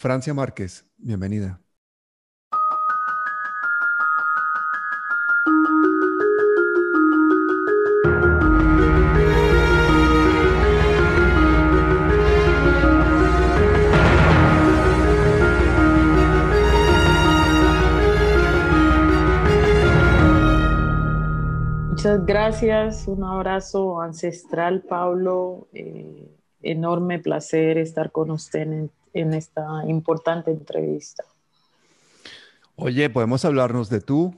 Francia Márquez, bienvenida. Muchas gracias, un abrazo ancestral, Pablo. Eh, enorme placer estar con usted en, esta importante entrevista. Oye, podemos hablarnos de tú.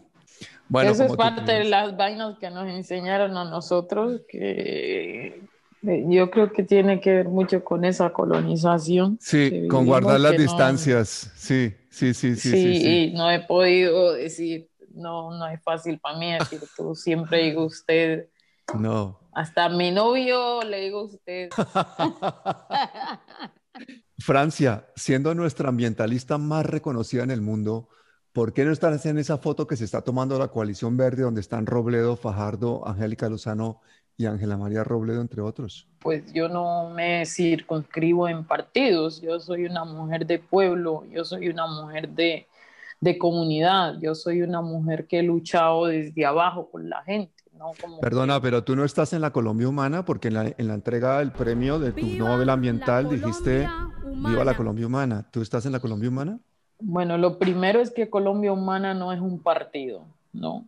Bueno, Eso es parte de las vainas que nos enseñaron a nosotros, que eh, yo creo que tiene que ver mucho con esa colonización. Sí, con guardar las distancias. Sí, sí, sí, sí. Sí, sí, y no he podido decir no, no es fácil para mí decir tú. Siempre digo usted. No. Hasta a mi novio le digo usted. Francia, siendo nuestra ambientalista más reconocida en el mundo, ¿por qué no están en esa foto que se está tomando la coalición verde donde están Robledo, Fajardo, Angélica Lozano y Ángela María Robledo, entre otros? Pues yo no me circunscribo en partidos, yo soy una mujer de pueblo, yo soy una mujer de, de comunidad. Yo soy una mujer que he luchado desde abajo con la gente. ¿No? Perdona, pero tú no estás en la Colombia Humana porque en la, en la entrega del premio de tu novela ambiental dijiste Viva la Colombia Humana. ¿Tú estás en la Colombia Humana? Bueno, lo primero es que Colombia Humana no es un partido, ¿no?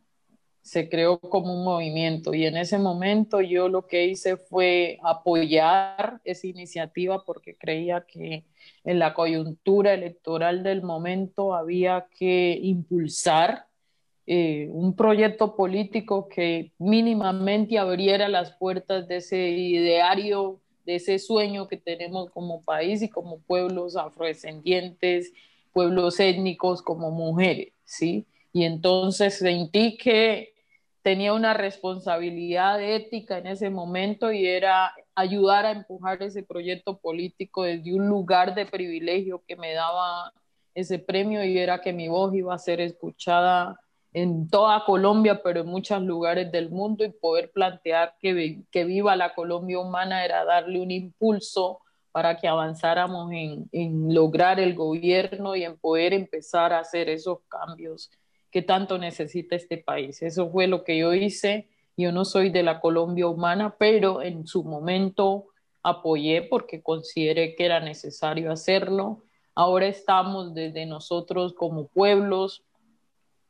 se creó como un movimiento y en ese momento yo lo que hice fue apoyar esa iniciativa porque creía que en la coyuntura electoral del momento había que impulsar eh, un proyecto político que mínimamente abriera las puertas de ese ideario, de ese sueño que tenemos como país y como pueblos afrodescendientes, pueblos étnicos, como mujeres, ¿sí? Y entonces sentí que tenía una responsabilidad ética en ese momento y era ayudar a empujar ese proyecto político desde un lugar de privilegio que me daba ese premio y era que mi voz iba a ser escuchada en toda Colombia, pero en muchos lugares del mundo y poder plantear que, que viva la Colombia humana era darle un impulso para que avanzáramos en, en lograr el gobierno y en poder empezar a hacer esos cambios que tanto necesita este país. Eso fue lo que yo hice. Yo no soy de la Colombia humana, pero en su momento apoyé porque consideré que era necesario hacerlo. Ahora estamos desde nosotros como pueblos,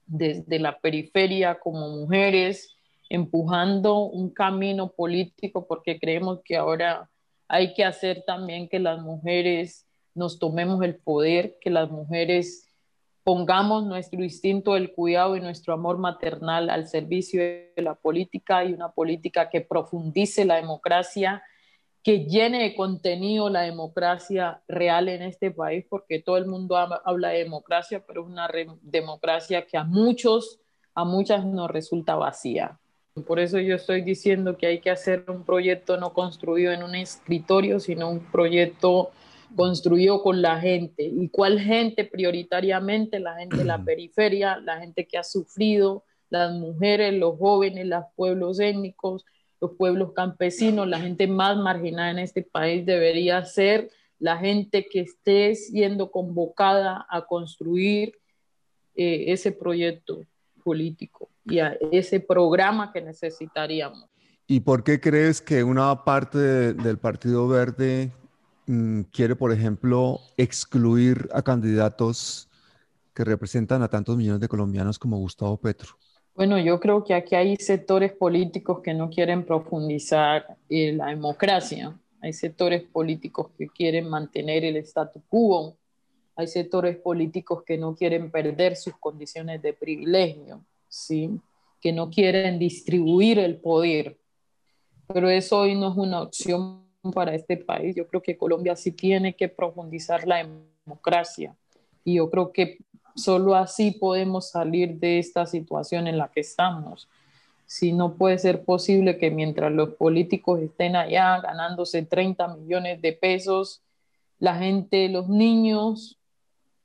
desde la periferia como mujeres, empujando un camino político porque creemos que ahora hay que hacer también que las mujeres nos tomemos el poder, que las mujeres pongamos nuestro instinto del cuidado y nuestro amor maternal al servicio de la política y una política que profundice la democracia, que llene de contenido la democracia real en este país, porque todo el mundo habla de democracia, pero es una democracia que a muchos, a muchas nos resulta vacía. Por eso yo estoy diciendo que hay que hacer un proyecto no construido en un escritorio, sino un proyecto construyó con la gente. ¿Y cuál gente prioritariamente? La gente de la periferia, la gente que ha sufrido, las mujeres, los jóvenes, los pueblos étnicos, los pueblos campesinos, la gente más marginada en este país debería ser la gente que esté siendo convocada a construir eh, ese proyecto político y a ese programa que necesitaríamos. ¿Y por qué crees que una parte del Partido Verde Mm, quiere, por ejemplo, excluir a candidatos que representan a tantos millones de colombianos como Gustavo Petro? Bueno, yo creo que aquí hay sectores políticos que no quieren profundizar en la democracia. Hay sectores políticos que quieren mantener el statu quo. Hay sectores políticos que no quieren perder sus condiciones de privilegio, ¿sí? que no quieren distribuir el poder. Pero eso hoy no es una opción para este país. Yo creo que Colombia sí tiene que profundizar la democracia y yo creo que solo así podemos salir de esta situación en la que estamos. Si no puede ser posible que mientras los políticos estén allá ganándose 30 millones de pesos, la gente, los niños,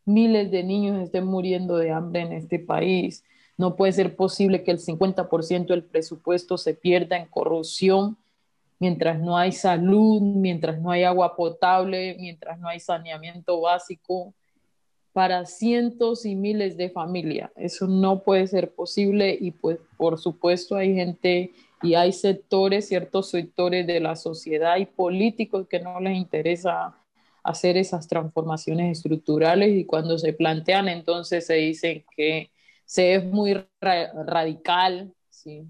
miles de niños estén muriendo de hambre en este país. No puede ser posible que el 50% del presupuesto se pierda en corrupción mientras no hay salud, mientras no hay agua potable, mientras no hay saneamiento básico para cientos y miles de familias. Eso no puede ser posible y pues por supuesto hay gente y hay sectores, ciertos sectores de la sociedad y políticos que no les interesa hacer esas transformaciones estructurales y cuando se plantean entonces se dicen que se es muy radical, ¿sí?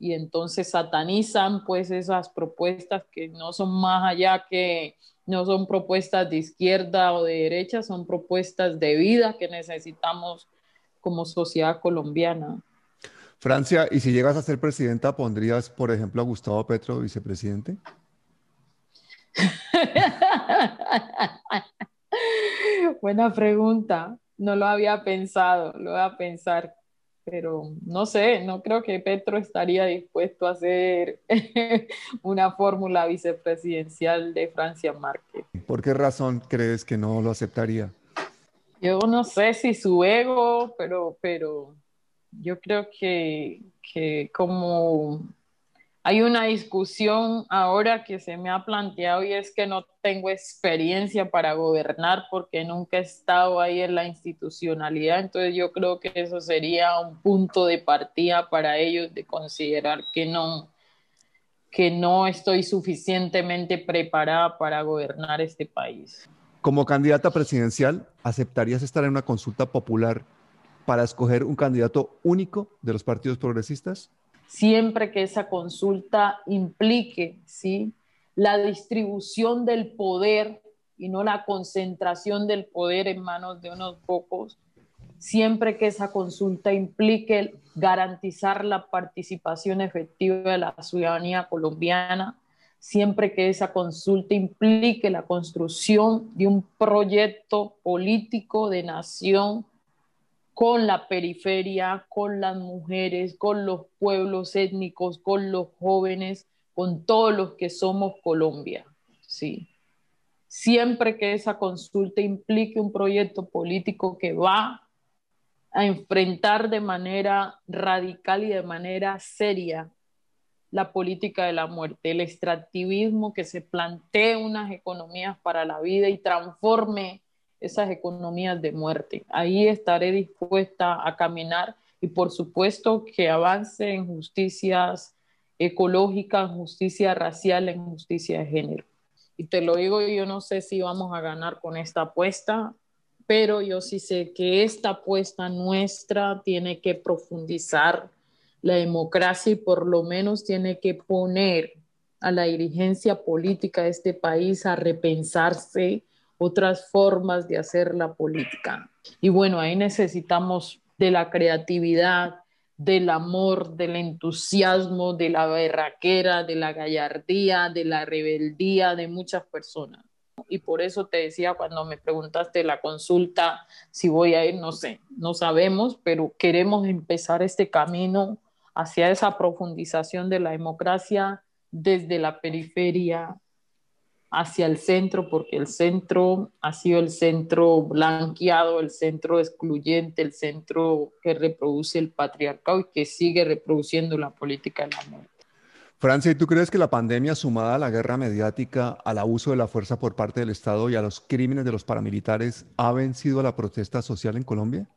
Y entonces satanizan pues esas propuestas que no son más allá que no son propuestas de izquierda o de derecha, son propuestas de vida que necesitamos como sociedad colombiana. Francia, ¿y si llegas a ser presidenta, pondrías, por ejemplo, a Gustavo Petro vicepresidente? Buena pregunta. No lo había pensado, lo voy a pensar pero no sé, no creo que Petro estaría dispuesto a hacer una fórmula vicepresidencial de Francia Márquez. ¿Por qué razón crees que no lo aceptaría? Yo no sé si su ego, pero, pero yo creo que, que como hay una discusión ahora que se me ha planteado y es que no tengo experiencia para gobernar porque nunca he estado ahí en la institucionalidad. Entonces yo creo que eso sería un punto de partida para ellos de considerar que no, que no estoy suficientemente preparada para gobernar este país. Como candidata presidencial, ¿aceptarías estar en una consulta popular para escoger un candidato único de los partidos progresistas? Siempre que esa consulta implique ¿sí? la distribución del poder y no la concentración del poder en manos de unos pocos, siempre que esa consulta implique garantizar la participación efectiva de la ciudadanía colombiana, siempre que esa consulta implique la construcción de un proyecto político de nación con la periferia, con las mujeres, con los pueblos étnicos, con los jóvenes, con todos los que somos Colombia. Sí. Siempre que esa consulta implique un proyecto político que va a enfrentar de manera radical y de manera seria la política de la muerte, el extractivismo que se plantee unas economías para la vida y transforme esas economías de muerte. Ahí estaré dispuesta a caminar y por supuesto que avance en justicias ecológicas, justicia racial, en justicia de género. Y te lo digo, yo no sé si vamos a ganar con esta apuesta, pero yo sí sé que esta apuesta nuestra tiene que profundizar la democracia y por lo menos tiene que poner a la dirigencia política de este país a repensarse otras formas de hacer la política. Y bueno, ahí necesitamos de la creatividad, del amor, del entusiasmo, de la berraquera, de la gallardía, de la rebeldía de muchas personas. Y por eso te decía cuando me preguntaste la consulta si voy a ir, no sé, no sabemos, pero queremos empezar este camino hacia esa profundización de la democracia desde la periferia hacia el centro, porque el centro ha sido el centro blanqueado, el centro excluyente, el centro que reproduce el patriarcado y que sigue reproduciendo la política de la muerte. Francia, ¿y tú crees que la pandemia sumada a la guerra mediática, al abuso de la fuerza por parte del Estado y a los crímenes de los paramilitares ha vencido a la protesta social en Colombia?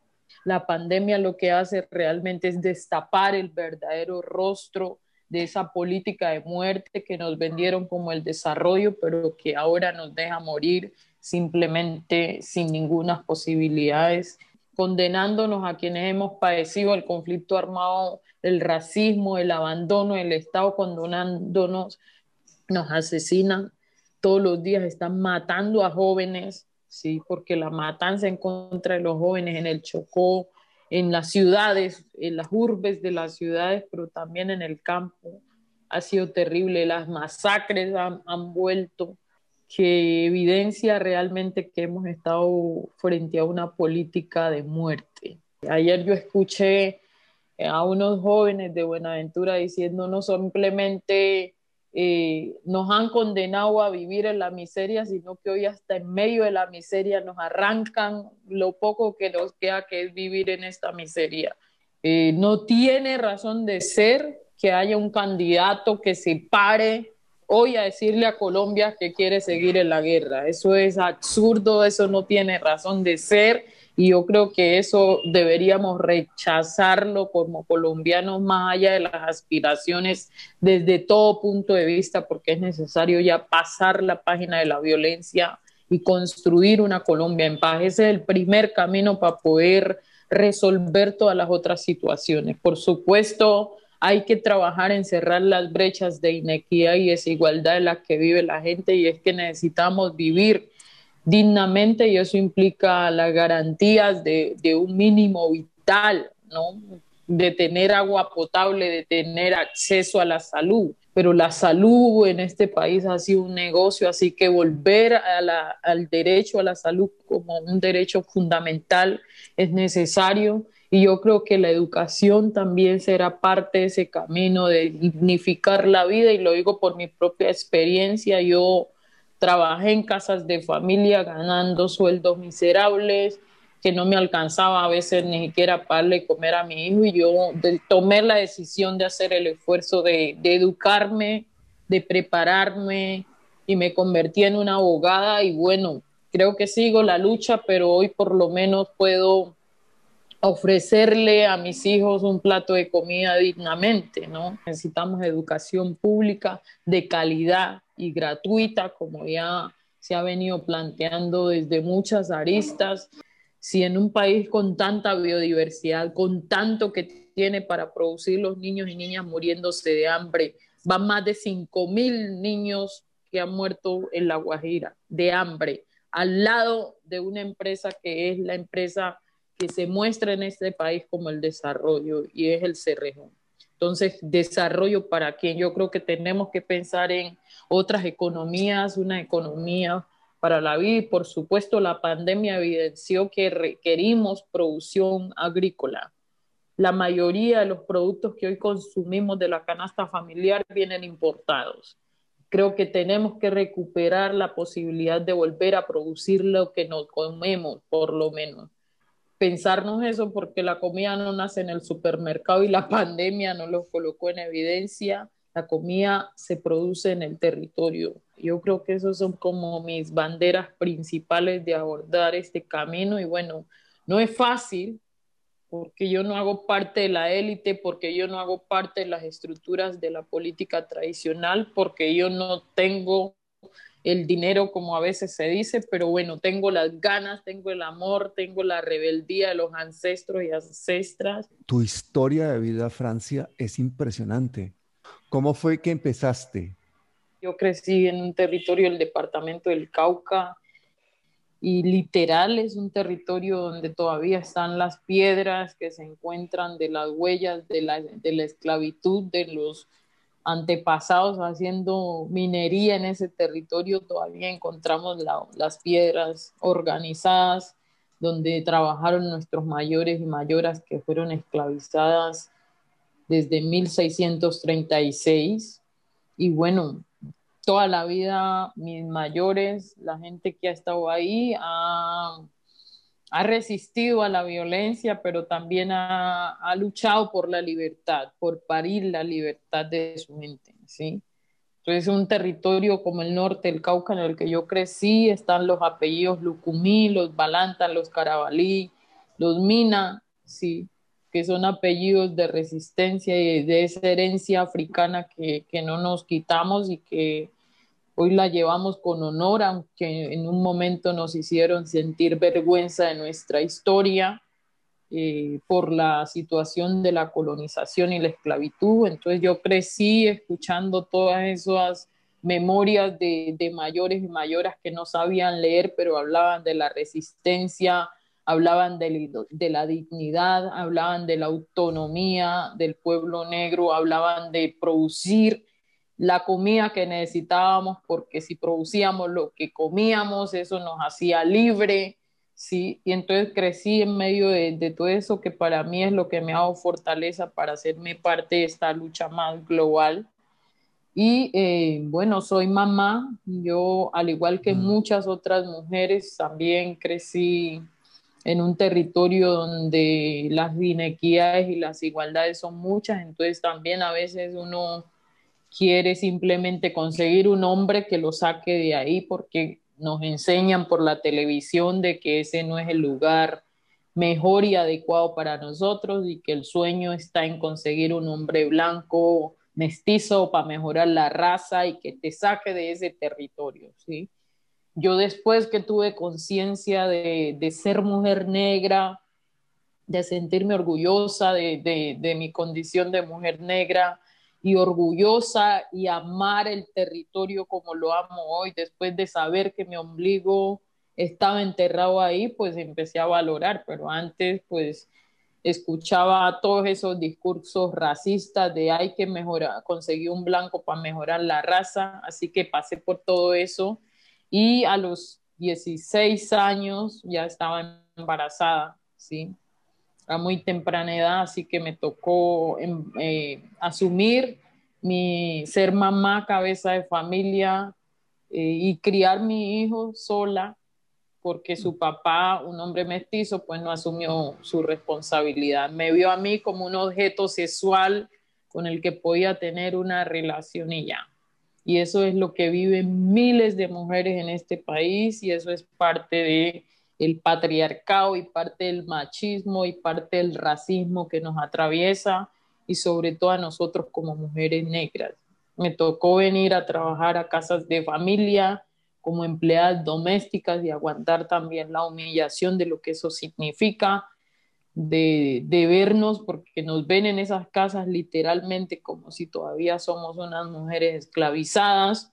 La pandemia lo que hace realmente es destapar el verdadero rostro de esa política de muerte que nos vendieron como el desarrollo, pero que ahora nos deja morir simplemente sin ninguna posibilidades, condenándonos a quienes hemos padecido el conflicto armado, el racismo, el abandono del Estado, condenándonos, nos asesinan todos los días, están matando a jóvenes, sí, porque la matanza en contra de los jóvenes en el Chocó, en las ciudades, en las urbes de las ciudades, pero también en el campo. Ha sido terrible, las masacres han, vuelto, que evidencia realmente que hemos estado frente a una política de muerte. Ayer yo escuché a unos jóvenes de Buenaventura diciendo no simplemente eh, nos han condenado a vivir en la miseria, sino que hoy hasta en medio de la miseria nos arrancan lo poco que nos queda que es vivir en esta miseria. Eh, no tiene razón de ser que haya un candidato que se pare hoy a decirle a Colombia que quiere seguir en la guerra. Eso es absurdo, eso no tiene razón de ser y yo creo que eso deberíamos rechazarlo como colombianos más allá de las aspiraciones desde todo punto de vista porque es necesario ya pasar la página de la violencia y construir una Colombia en paz. Ese es el primer camino para poder resolver todas las otras situaciones. Por supuesto, hay que trabajar en cerrar las brechas de inequidad y desigualdad en las que vive la gente y es que necesitamos vivir dignamente y eso implica las garantías de, un mínimo vital, ¿no? de tener agua potable, de tener acceso a la salud. Pero la salud en este país ha sido un negocio, así que volver al derecho a la salud como un derecho fundamental es necesario. Y yo creo que la educación también será parte de ese camino de dignificar la vida, y lo digo por mi propia experiencia. Yo trabajé en casas de familia ganando sueldos miserables, que no me alcanzaba a veces ni siquiera para comer a mi hijo, y yo tomé la decisión de hacer el esfuerzo de, de educarme, de prepararme, y me convertí en una abogada, y bueno, creo que sigo la lucha, pero hoy por lo menos puedo ofrecerle a mis hijos un plato de comida dignamente, ¿no? Necesitamos educación pública de calidad y gratuita, como ya se ha venido planteando desde muchas aristas. Si en un país con tanta biodiversidad, con tanto que tiene para producir los niños y niñas muriéndose de hambre, van más de 5 mil niños que han muerto en La Guajira de hambre, al lado de una empresa que es la empresa que se muestra en este país como el desarrollo y es el Cerrejón. Entonces, desarrollo para quien yo creo que tenemos que pensar en otras economías, una economía para la vida por supuesto la pandemia evidenció que requerimos producción agrícola. La mayoría de los productos que hoy consumimos de la canasta familiar vienen importados. Creo que tenemos que recuperar la posibilidad de volver a producir lo que nos comemos, por lo menos pensarnos eso porque la comida no nace en el supermercado y la pandemia no lo colocó en evidencia. La comida se produce en el territorio. Yo creo que esos son como mis banderas principales de abordar este camino y bueno, no es fácil porque yo no hago parte de la élite, porque yo no hago parte de las estructuras de la política tradicional, porque yo no tengo el dinero como a veces se dice, pero bueno, tengo las ganas, tengo el amor, tengo la rebeldía de los ancestros y ancestras. Tu historia de vida, Francia, es impresionante. ¿Cómo fue que empezaste? Yo crecí en un territorio del departamento del Cauca y literal es un territorio donde todavía están las piedras que se encuentran de las huellas de la, de la esclavitud de los antepasados haciendo minería en ese territorio, todavía encontramos las piedras organizadas donde trabajaron nuestros mayores y mayoras que fueron esclavizadas desde 1636. Y bueno, toda la vida mis mayores, la gente que ha estado ahí, ha ha resistido a la violencia, pero también ha, luchado por la libertad, por parir la libertad de su gente, ¿sí? Entonces, un territorio como el norte del Cauca en el que yo crecí, están los apellidos Lucumí, los Balanta, los Carabalí, los Mina, ¿sí? que son apellidos de resistencia y de esa herencia africana que no nos quitamos y que Hoy la llevamos con honor, aunque en un momento nos hicieron sentir vergüenza de nuestra historia eh, por la situación de la colonización y la esclavitud. Entonces yo crecí escuchando todas esas memorias de, mayores y mayoras que no sabían leer, pero hablaban de la resistencia, hablaban de, de, la dignidad, hablaban de la autonomía del pueblo negro, hablaban de producir la comida que necesitábamos, porque si producíamos lo que comíamos, eso nos hacía libre, ¿sí? Y entonces crecí en medio de, todo eso, que para mí es lo que me ha dado fortaleza para hacerme parte de esta lucha más global. Y eh, bueno, soy mamá, yo al igual que mm. muchas otras mujeres, también crecí en un territorio donde las inequidades y las igualdades son muchas, entonces también a veces uno quiere simplemente conseguir un hombre que lo saque de ahí porque nos enseñan por la televisión de que ese no es el lugar mejor y adecuado para nosotros y que el sueño está en conseguir un hombre blanco mestizo para mejorar la raza y que te saque de ese territorio, ¿sí? Yo después que tuve conciencia de, de, ser mujer negra, de sentirme orgullosa de, de, de mi condición de mujer negra, y orgullosa y amar el territorio como lo amo hoy, después de saber que mi ombligo estaba enterrado ahí, pues empecé a valorar, pero antes pues escuchaba todos esos discursos racistas de hay que mejorar, conseguir un blanco para mejorar la raza, así que pasé por todo eso y a los 16 años ya estaba embarazada, ¿sí? A muy temprana edad, así que me tocó em, eh, asumir mi ser mamá, cabeza de familia eh, y criar mi hijo sola, porque su papá, un hombre mestizo, pues no asumió su responsabilidad. Me vio a mí como un objeto sexual con el que podía tener una relación y ya. Y eso es lo que viven miles de mujeres en este país y eso es parte de el patriarcado y parte del machismo y parte del racismo que nos atraviesa y sobre todo a nosotros como mujeres negras. Me tocó venir a trabajar a casas de familia como empleadas domésticas y aguantar también la humillación de lo que eso significa, de, de vernos, porque nos ven en esas casas literalmente como si todavía somos unas mujeres esclavizadas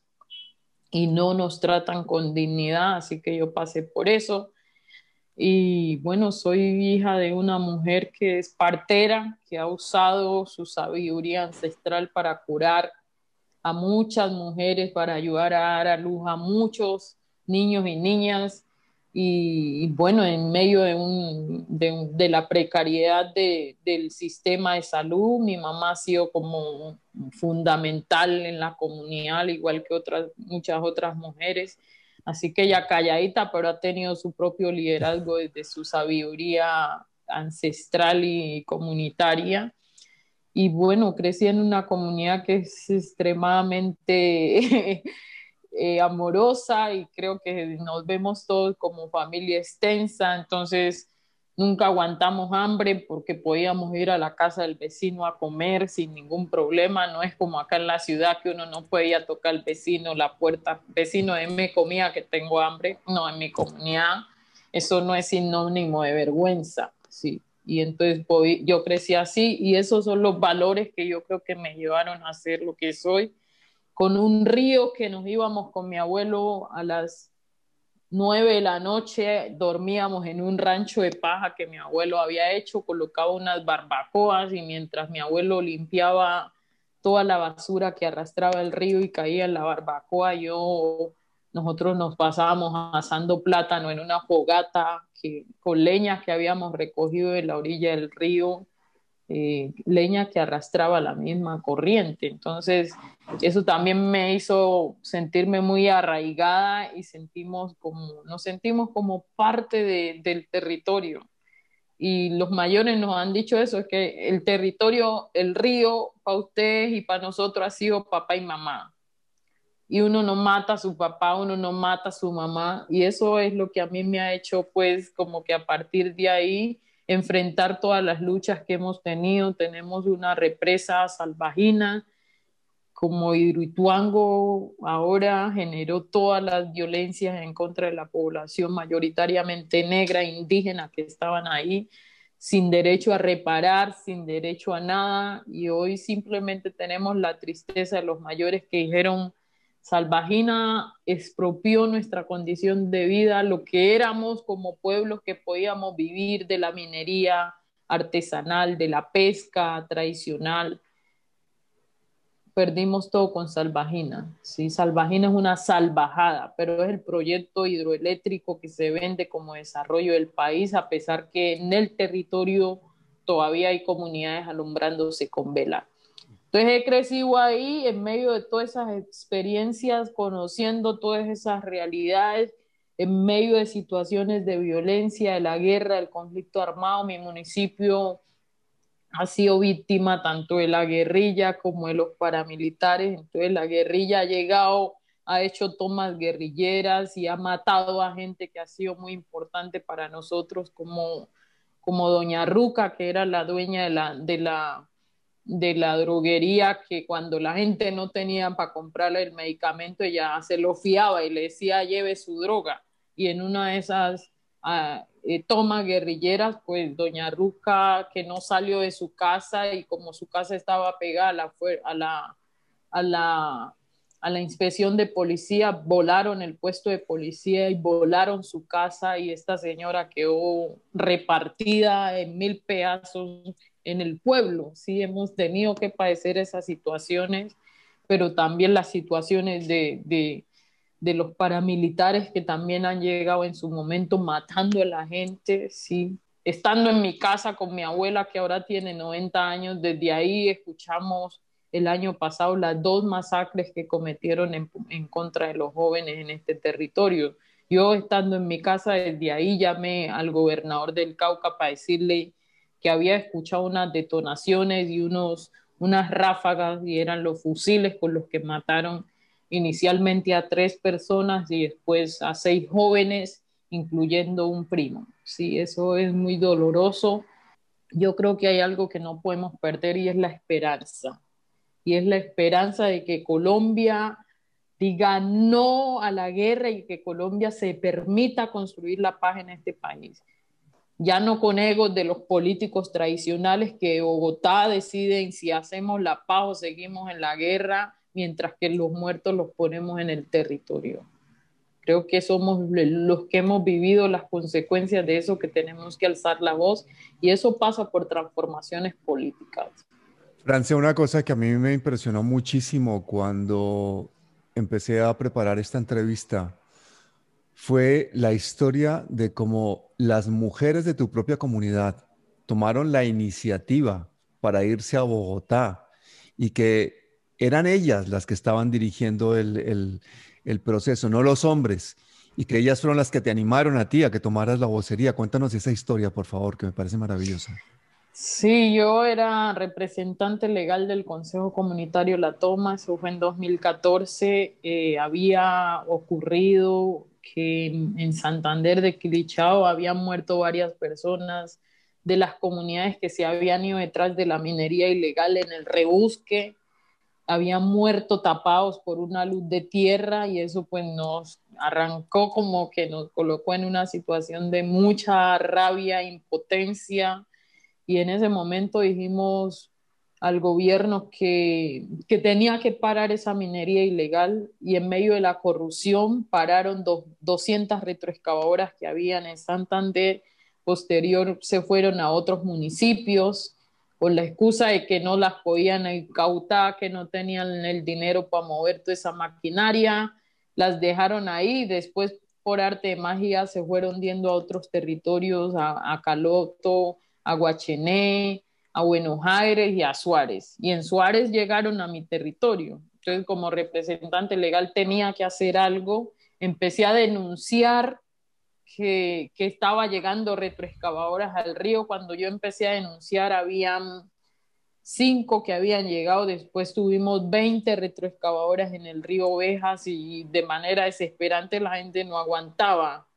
y no nos tratan con dignidad, así que yo pasé por eso y bueno, soy hija de una mujer que es partera, que ha usado su sabiduría ancestral para curar a muchas mujeres, para ayudar a dar a luz a muchos niños y niñas. Y, bueno, en medio de, un, de, la precariedad del sistema de salud, mi mamá ha sido como fundamental en la comunidad, igual que otras, muchas otras mujeres. Así que ella calladita, pero ha tenido su propio liderazgo desde su sabiduría ancestral y comunitaria. Y bueno, crecí en una comunidad que es extremadamente eh, amorosa y creo que nos vemos todos como familia extensa. Entonces, Nunca aguantamos hambre porque podíamos ir a la casa del vecino a comer sin ningún problema. No es como acá en la ciudad que uno no podía tocar al vecino la puerta. Vecino, me comida que tengo hambre. No, en mi comunidad eso no es sinónimo de vergüenza. Sí. Y entonces yo crecí así y esos son los valores que yo creo que me llevaron a ser lo que soy. Con un río que nos íbamos con mi abuelo a las nueve de la noche dormíamos en un rancho de paja que mi abuelo había hecho, colocaba unas barbacoas y mientras mi abuelo limpiaba toda la basura que arrastraba el río y caía en la barbacoa, yo nosotros nos pasábamos asando plátano en una fogata que, con leñas que habíamos recogido de la orilla del río eh, leña que arrastraba la misma corriente. Entonces, eso también me hizo sentirme muy arraigada y sentimos como, nos sentimos como parte del territorio. Y los mayores nos han dicho eso, es que el territorio, el río, para ustedes y para nosotros ha sido papá y mamá. Y uno no mata a su papá, uno no mata a su mamá. Y eso es lo que a mí me ha hecho, pues, como que a partir de ahí, enfrentar todas las luchas que hemos tenido. Tenemos una represa salvajina, como Hidroituango ahora generó todas las violencias en contra de la población mayoritariamente negra, indígena que estaban ahí, sin derecho a reparar, sin derecho a nada, y hoy simplemente tenemos la tristeza de los mayores que dijeron, Salvagina expropió nuestra condición de vida, lo que éramos como pueblos que podíamos vivir de la minería artesanal, de la pesca tradicional. Perdimos todo con Salvagina. ¿sí? Salvagina es una salvajada, pero es el proyecto hidroeléctrico que se vende como desarrollo del país, a pesar que en el territorio todavía hay comunidades alumbrándose con vela. Entonces he crecido ahí en medio de todas esas experiencias, conociendo todas esas realidades, en medio de situaciones de violencia, de la guerra, del conflicto armado. Mi municipio ha sido víctima tanto de la guerrilla como de los paramilitares. Entonces la guerrilla ha llegado, ha hecho tomas guerrilleras y ha matado a gente que ha sido muy importante para nosotros, como, como Doña Ruca, que era la dueña de la, de la, de la droguería, que cuando la gente no tenía para comprarle el medicamento, ella se lo fiaba y le decía, lleve su droga. Y en una de esas ah, eh, toma guerrilleras, pues doña Ruca que no salió de su casa y como su casa estaba pegada a la, a la, a la, a la inspección de policía, volaron el puesto de policía y volaron su casa y esta señora quedó repartida en mil pedazos en el pueblo. Sí, hemos tenido que padecer esas situaciones, pero también las situaciones de, de los paramilitares que también han llegado en su momento matando a la gente, sí. Estando en mi casa con mi abuela que ahora tiene 90 años, desde ahí escuchamos el año pasado las dos masacres que cometieron en, en contra de los jóvenes en este territorio. Yo estando en mi casa desde ahí llamé al gobernador del Cauca para decirle que había escuchado unas detonaciones y unos, unas ráfagas y eran los fusiles con los que mataron inicialmente a tres personas y después a seis jóvenes, incluyendo un primo. Sí, eso es muy doloroso. Yo creo que hay algo que no podemos perder y es la esperanza. Y es la esperanza de que Colombia diga no a la guerra y que Colombia se permita construir la paz en este país. Ya no con egos de los políticos tradicionales que Bogotá deciden si hacemos la paz o seguimos en la guerra mientras que los muertos los ponemos en el territorio. Creo que somos los que hemos vivido las consecuencias de eso, que tenemos que alzar la voz y eso pasa por transformaciones políticas. Francia, una cosa que a mí me impresionó muchísimo cuando empecé a preparar esta entrevista fue la historia de cómo las mujeres de tu propia comunidad tomaron la iniciativa para irse a Bogotá y que eran ellas las que estaban dirigiendo el, proceso, no los hombres, y que ellas fueron las que te animaron a ti a que tomaras la vocería. Cuéntanos esa historia, por favor, que me parece maravillosa. Sí, yo era representante legal del Consejo Comunitario La Toma, eso fue en 2014. Eh, había ocurrido que en Santander de Quilichao habían muerto varias personas de las comunidades que se habían ido detrás de la minería ilegal en el rebusque habían muerto tapados por una luz de tierra y eso pues nos arrancó como que nos colocó en una situación de mucha rabia, impotencia y en ese momento dijimos al gobierno que, que tenía que parar esa minería ilegal y en medio de la corrupción pararon dos, 200 retroexcavadoras que habían en Santander, posterior se fueron a otros municipios con la excusa de que no las podían incautar, que no tenían el dinero para mover toda esa maquinaria, las dejaron ahí, después por arte de magia se fueron hundiendo a otros territorios, a, Caloto, a Guachené, a Buenos Aires y a Suárez. Y en Suárez llegaron a mi territorio. Entonces, como representante legal tenía que hacer algo. Empecé a denunciar que, estaba llegando retroexcavadoras al río. Cuando yo empecé a denunciar, habían cinco que habían llegado, después tuvimos 20 retroexcavadoras en el río Ovejas y de manera desesperante la gente no aguantaba.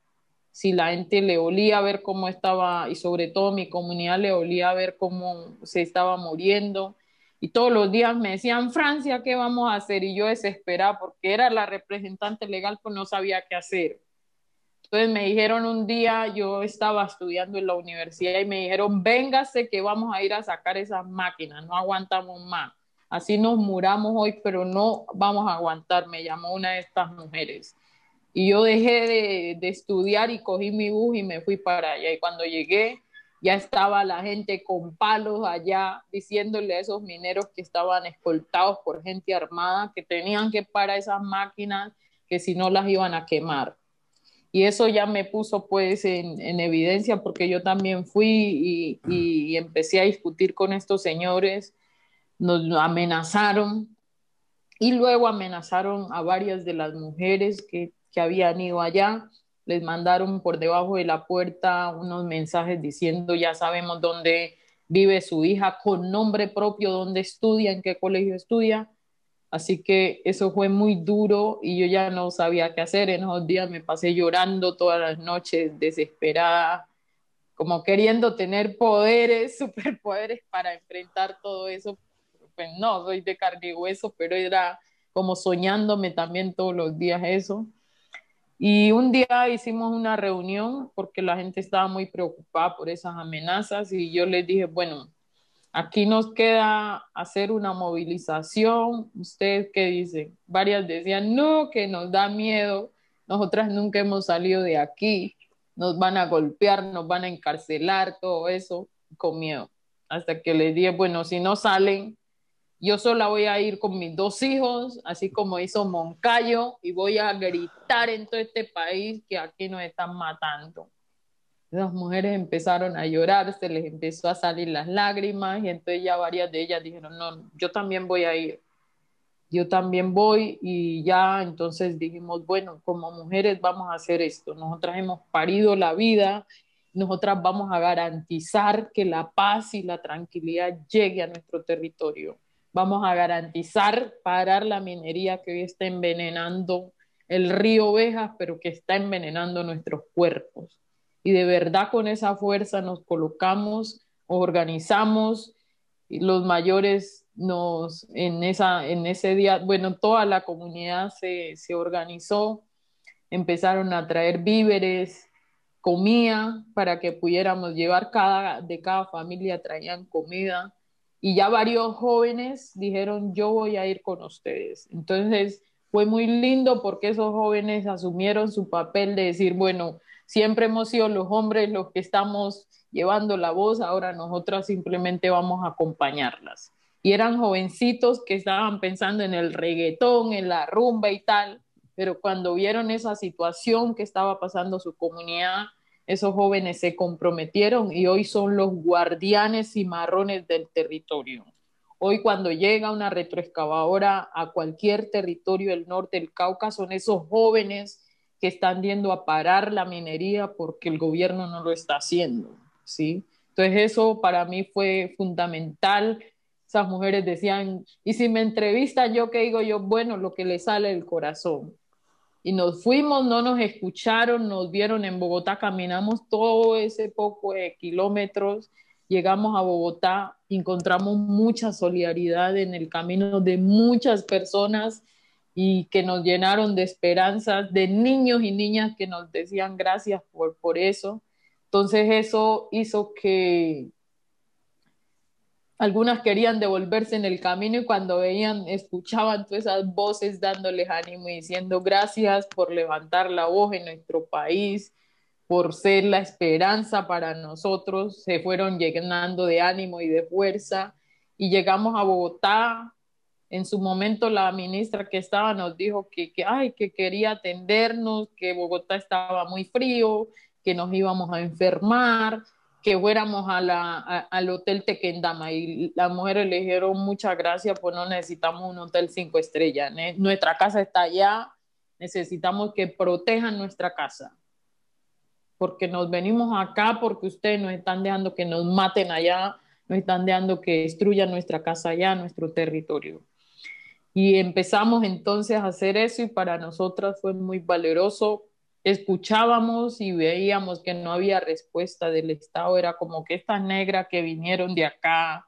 Si la gente le olía a ver cómo estaba, y sobre todo mi comunidad le olía a ver cómo se estaba muriendo. Y todos los días me decían, Francia, ¿qué vamos a hacer? Y yo desesperaba porque era la representante legal, pues no sabía qué hacer. Entonces me dijeron un día, yo estaba estudiando en la universidad y me dijeron, véngase que vamos a ir a sacar esas máquinas, no aguantamos más. Así nos muramos hoy, pero no vamos a aguantar, me llamó una de estas mujeres. Y yo dejé de, de estudiar y cogí mi bus y me fui para allá. Y cuando llegué, ya estaba la gente con palos allá diciéndole a esos mineros que estaban escoltados por gente armada que tenían que parar esas máquinas, que si no las iban a quemar. Y eso ya me puso pues en, evidencia porque yo también fui y, empecé a discutir con estos señores, nos amenazaron y luego amenazaron a varias de las mujeres que, que habían ido allá, les mandaron por debajo de la puerta unos mensajes diciendo ya sabemos dónde vive su hija con nombre propio, dónde estudia, en qué colegio estudia. Así que eso fue muy duro y yo ya no sabía qué hacer. En esos días me pasé llorando todas las noches, desesperada, como queriendo tener poderes, superpoderes para enfrentar todo eso. Pues no, soy de carne y hueso, pero era como soñándome también todos los días eso. Y un día hicimos una reunión porque la gente estaba muy preocupada por esas amenazas y yo les dije, bueno, aquí nos queda hacer una movilización. ¿Ustedes qué dicen? Varias decían, no, que nos da miedo. Nosotras nunca hemos salido de aquí nos van a golpear, nos van a encarcelar, todo eso, con miedo. Hasta que les dije, bueno, si no salen, yo sola voy a ir con mis dos hijos, así como hizo Moncayo, y voy a gritar en todo este país que aquí nos están matando. Las mujeres empezaron a llorar, se les empezó a salir las lágrimas, y entonces ya varias de ellas dijeron, no, yo también voy a ir. Yo también voy y ya entonces dijimos, bueno, como mujeres vamos a hacer esto, nosotras hemos parido la vida, nosotras vamos a garantizar que la paz y la tranquilidad llegue a nuestro territorio, vamos a garantizar parar la minería que hoy está envenenando el río Ovejas, pero que está envenenando nuestros cuerpos. Y de verdad con esa fuerza nos colocamos, organizamos, y los mayores nos, en, esa, en ese día, bueno, toda la comunidad se, se organizó, empezaron a traer víveres, comida para que pudiéramos llevar cada, de cada familia traían comida y ya varios jóvenes dijeron yo voy a ir con ustedes. Entonces fue muy lindo porque esos jóvenes asumieron su papel de decir, bueno, siempre hemos sido los hombres los que estamos llevando la voz, ahora nosotras simplemente vamos a acompañarlas y eran jovencitos que estaban pensando en el reggaetón, en la rumba y tal, pero cuando vieron esa situación que estaba pasando su comunidad, esos jóvenes se comprometieron y hoy son los guardianes y marrones del territorio. Hoy cuando llega una retroexcavadora a cualquier territorio del norte del Cauca, son esos jóvenes que están yendo a parar la minería porque el gobierno no lo está haciendo, ¿sí? Entonces eso para mí fue fundamental esas mujeres decían, y si me entrevistan yo, ¿qué digo yo? Bueno, lo que le sale del corazón. Y nos fuimos, no nos escucharon, nos vieron en Bogotá, caminamos todo ese poco de kilómetros, llegamos a Bogotá, encontramos mucha solidaridad en el camino de muchas personas y que nos llenaron de esperanzas, de niños y niñas que nos decían gracias por, por eso. Entonces eso hizo que, algunas querían devolverse en el camino y cuando veían, escuchaban todas esas voces dándoles ánimo y diciendo gracias por levantar la voz en nuestro país, por ser la esperanza para nosotros, se fueron llenando de ánimo y de fuerza. Y llegamos a Bogotá. En su momento la ministra que estaba nos dijo que, que, ay, que quería atendernos, que Bogotá estaba muy frío, que nos íbamos a enfermar, que fuéramos a al hotel Tequendama y las mujeres le dijeron muchas gracias, pues no necesitamos un hotel cinco estrellas, nuestra casa está allá, necesitamos que protejan nuestra casa, porque nos venimos acá porque ustedes nos están dejando que nos maten allá, nos están dejando que destruyan nuestra casa allá, nuestro territorio. Y empezamos entonces a hacer eso y para nosotras fue muy valeroso escuchábamos y veíamos que no había respuesta del Estado, era como que estas negras que vinieron de acá,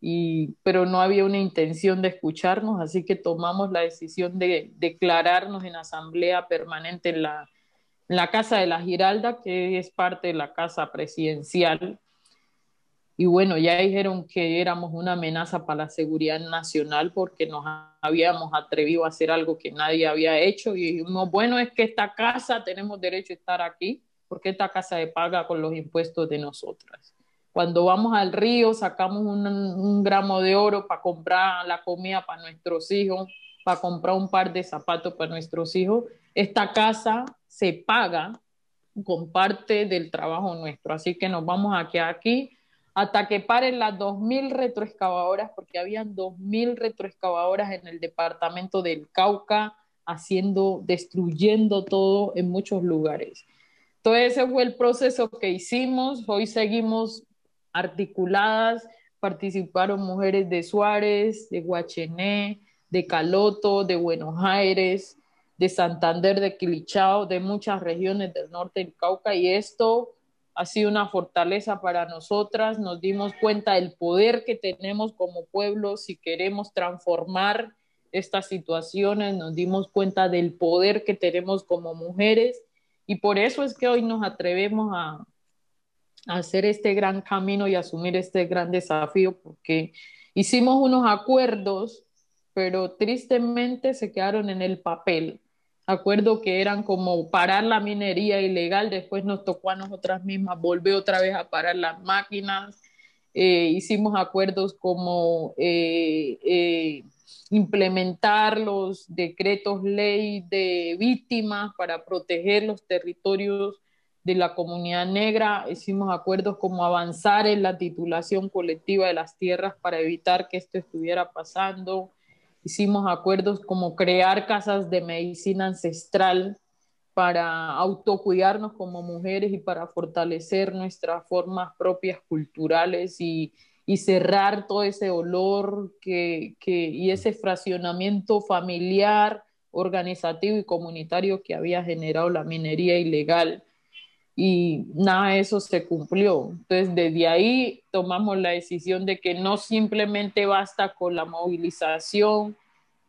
y, pero no había una intención de escucharnos, así que tomamos la decisión de declararnos en asamblea permanente en la, en la Casa de la Giralda, que es parte de la Casa Presidencial y bueno, ya dijeron que éramos una amenaza para la seguridad nacional porque nos habíamos atrevido a hacer algo que nadie había hecho. Y dijimos, bueno, es que esta casa tenemos derecho a estar aquí porque esta casa se paga con los impuestos de nosotras. Cuando vamos al río, sacamos un, un gramo de oro para comprar la comida para nuestros hijos, para comprar un par de zapatos para nuestros hijos. Esta casa se paga con parte del trabajo nuestro. Así que nos vamos a quedar aquí hasta que paren las 2.000 retroexcavadoras, porque habían 2.000 retroexcavadoras en el departamento del Cauca, haciendo, destruyendo todo en muchos lugares. Entonces ese fue el proceso que hicimos. Hoy seguimos articuladas, participaron mujeres de Suárez, de Guachené, de Caloto, de Buenos Aires, de Santander, de Quilichao, de muchas regiones del norte del Cauca y esto ha sido una fortaleza para nosotras. Nos dimos cuenta del poder que tenemos como pueblo si queremos transformar estas situaciones, nos dimos cuenta del poder que tenemos como mujeres y por eso es que hoy nos atrevemos a, a hacer este gran camino y asumir este gran desafío porque hicimos unos acuerdos, pero tristemente se quedaron en el papel acuerdo que eran como parar la minería ilegal, después nos tocó a nosotras mismas volver otra vez a parar las máquinas, eh, hicimos acuerdos como eh, eh, implementar los decretos ley de víctimas para proteger los territorios de la comunidad negra, hicimos acuerdos como avanzar en la titulación colectiva de las tierras para evitar que esto estuviera pasando, hicimos acuerdos como crear casas de medicina ancestral para autocuidarnos como mujeres y para fortalecer nuestras formas propias culturales y, cerrar todo ese olor que, y ese fraccionamiento familiar, organizativo y comunitario que había generado la minería ilegal. Y nada de eso se cumplió. Entonces, desde ahí tomamos la decisión de que no simplemente basta con la movilización,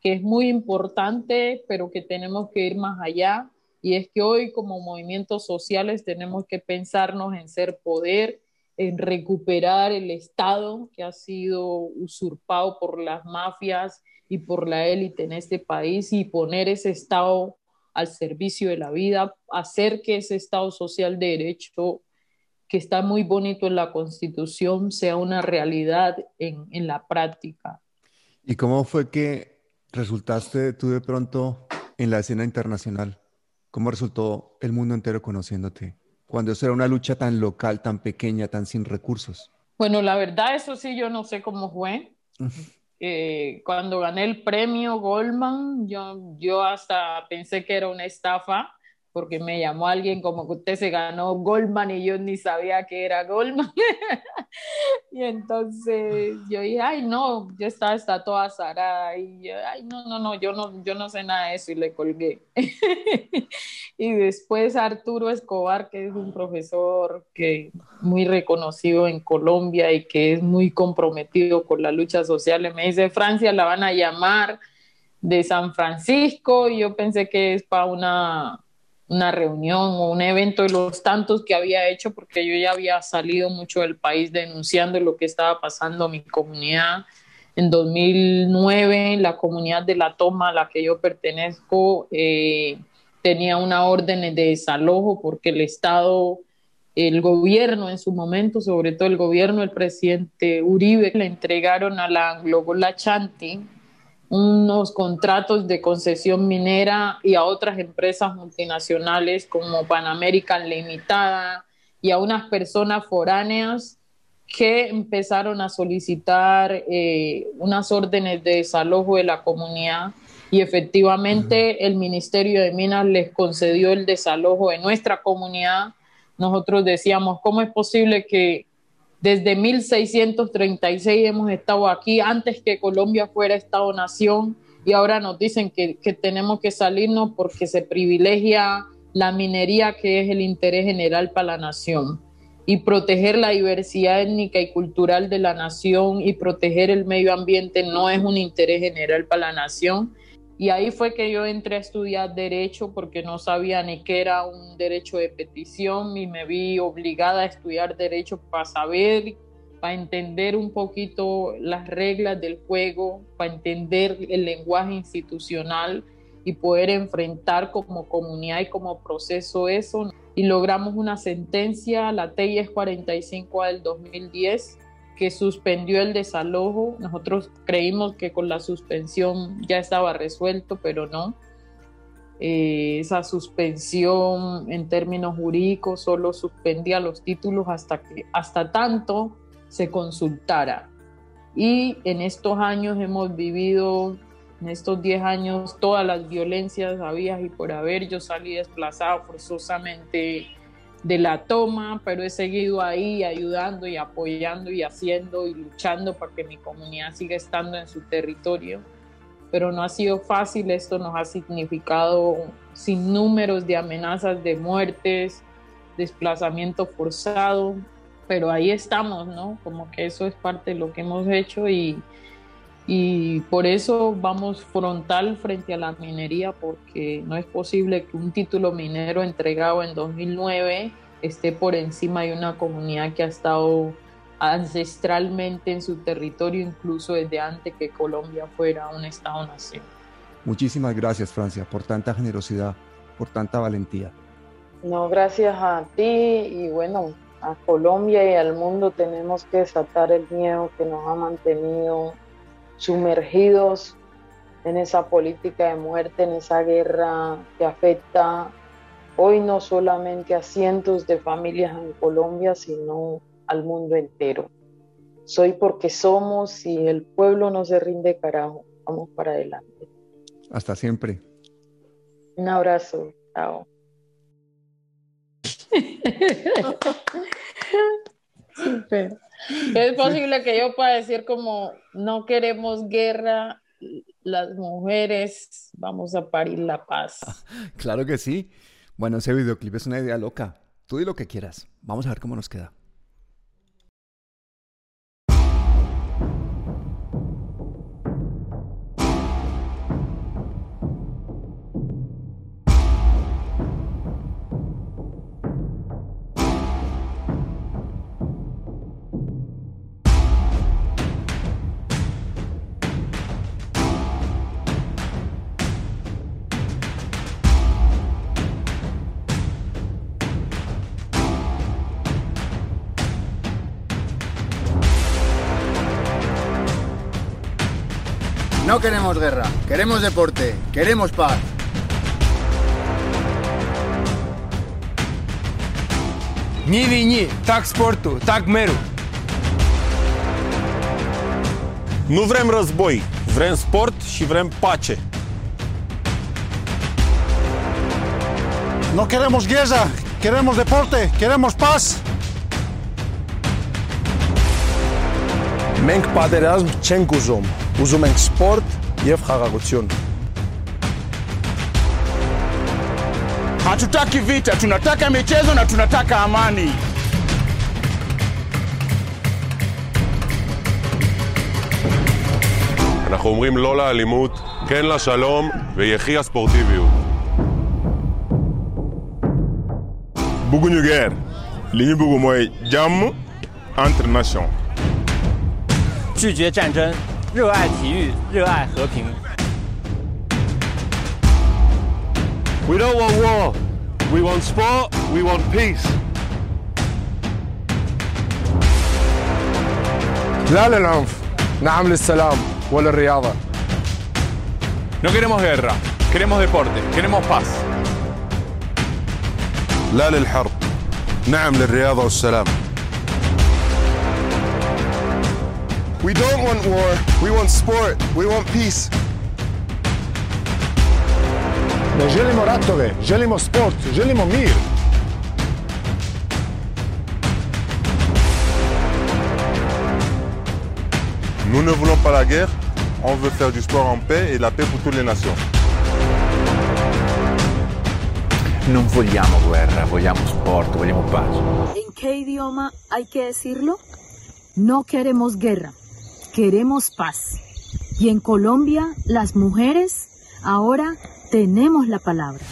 que es muy importante, pero que tenemos que ir más allá. Y es que hoy como movimientos sociales tenemos que pensarnos en ser poder, en recuperar el Estado que ha sido usurpado por las mafias y por la élite en este país y poner ese Estado al servicio de la vida, hacer que ese Estado social de derecho que está muy bonito en la Constitución sea una realidad en, en la práctica. ¿Y cómo fue que resultaste tú de pronto en la escena internacional? ¿Cómo resultó el mundo entero conociéndote? Cuando eso era una lucha tan local, tan pequeña, tan sin recursos. Bueno, la verdad, eso sí, yo no sé cómo fue. Eh, cuando gané el premio Goldman, yo, yo hasta pensé que era una estafa porque me llamó alguien como que usted se ganó Goldman y yo ni sabía que era Goldman. y entonces yo dije, ay, no, yo estaba está toda zarada y yo, ay, no, no, no, yo no, yo no sé nada de eso y le colgué. y después Arturo Escobar, que es un profesor que muy reconocido en Colombia y que es muy comprometido con la lucha social, me dice, Francia la van a llamar de San Francisco y yo pensé que es para una una reunión o un evento de los tantos que había hecho, porque yo ya había salido mucho del país denunciando lo que estaba pasando en mi comunidad. En 2009, la comunidad de La Toma a la que yo pertenezco eh, tenía una orden de desalojo porque el Estado, el gobierno en su momento, sobre todo el gobierno del presidente Uribe, le entregaron a la Anglo Chanti, unos contratos de concesión minera y a otras empresas multinacionales como Pan American Limitada y a unas personas foráneas que empezaron a solicitar eh, unas órdenes de desalojo de la comunidad y efectivamente el Ministerio de Minas les concedió el desalojo de nuestra comunidad. Nosotros decíamos, ¿cómo es posible que desde 1636 hemos estado aquí, antes que Colombia fuera Estado-Nación, y ahora nos dicen que, tenemos que salirnos porque se privilegia la minería, que es el interés general para la nación, y proteger la diversidad étnica y cultural de la nación y proteger el medio ambiente no es un interés general para la nación. Y ahí fue que yo entré a estudiar derecho porque no sabía ni qué era un derecho de petición y me vi obligada a estudiar derecho para saber, para entender un poquito las reglas del juego, para entender el lenguaje institucional y poder enfrentar como comunidad y como proceso eso. Y logramos una sentencia, la TI 45 del 2010, que suspendió el desalojo. Nosotros creímos que con la suspensión ya estaba resuelto, pero no. Eh, esa suspensión en términos jurídicos solo suspendía los títulos hasta que hasta tanto se consultara. Y en estos años hemos vivido, en estos 10 años, todas las violencias había y por haber. Yo salí desplazado forzosamente de la toma, pero he seguido ahí ayudando y apoyando y haciendo y luchando para que mi comunidad siga estando en su territorio. Pero no ha sido fácil, esto nos ha significado sin números de amenazas de muertes, desplazamiento forzado, pero ahí estamos, ¿no? Como que eso es parte de lo que hemos hecho y, y por eso vamos frontal frente a la minería, porque no es posible que un título minero entregado en 2009 esté por encima de una comunidad que ha estado ancestralmente en su territorio, incluso desde antes que Colombia fuera un Estado-nación. Muchísimas gracias, Francia, por tanta generosidad, por tanta valentía. No, gracias a ti y bueno, a Colombia y al mundo tenemos que desatar el miedo que nos ha mantenido sumergidos en esa política de muerte, en esa guerra que afecta hoy no solamente a cientos de familias en Colombia, sino al mundo entero. Soy porque somos y el pueblo no se rinde carajo. Vamos para adelante. Hasta siempre. Un abrazo. Chao. Es posible que yo pueda decir como no queremos guerra, las mujeres vamos a parir la paz. Claro que sí. Bueno, ese videoclip es una idea loca. Tú di lo que quieras. Vamos a ver cómo nos queda. queremos guerra, queremos deporte, queremos paz. Ні війні, так спорту, так миру. Nu vrem război, vrem sport și vrem pace. No queremos guerra, queremos deporte, queremos paz. Մենք պատերազմ չենք ուզում, ուզում ենք սպորտ եւ խաղաղություն։ Hatutaki vita, tunataka michezo na tunataka amani. אנחנו אומרים לא לאלימות, כן לשלום ויחי הספורטיביות. bëgguñu guerre li ñu bëgg mooy jàmm entre nations. 拒绝战争， 热爱体育，热爱和平。 We don't want war. We want sport. We want peace. لا للعنف، نعم للسلام وللرياضة. No queremos guerra, queremos deporte, queremos paz. لا للحرب نعم للرياضة والسلام We don't want war, we want sport, we want peace. Ne želimo ratove, želimo sport, želimo mir. Nous ne voulons pas la guerre, on veut faire du sport en paix et la paix pour toutes les nations. Non vogliamo guerra, vogliamo sport, vogliamo pace. ¿En qué idioma hay que decirlo? No queremos guerra, queremos paz. Y en Colombia, las mujeres ahora tenemos la palabra.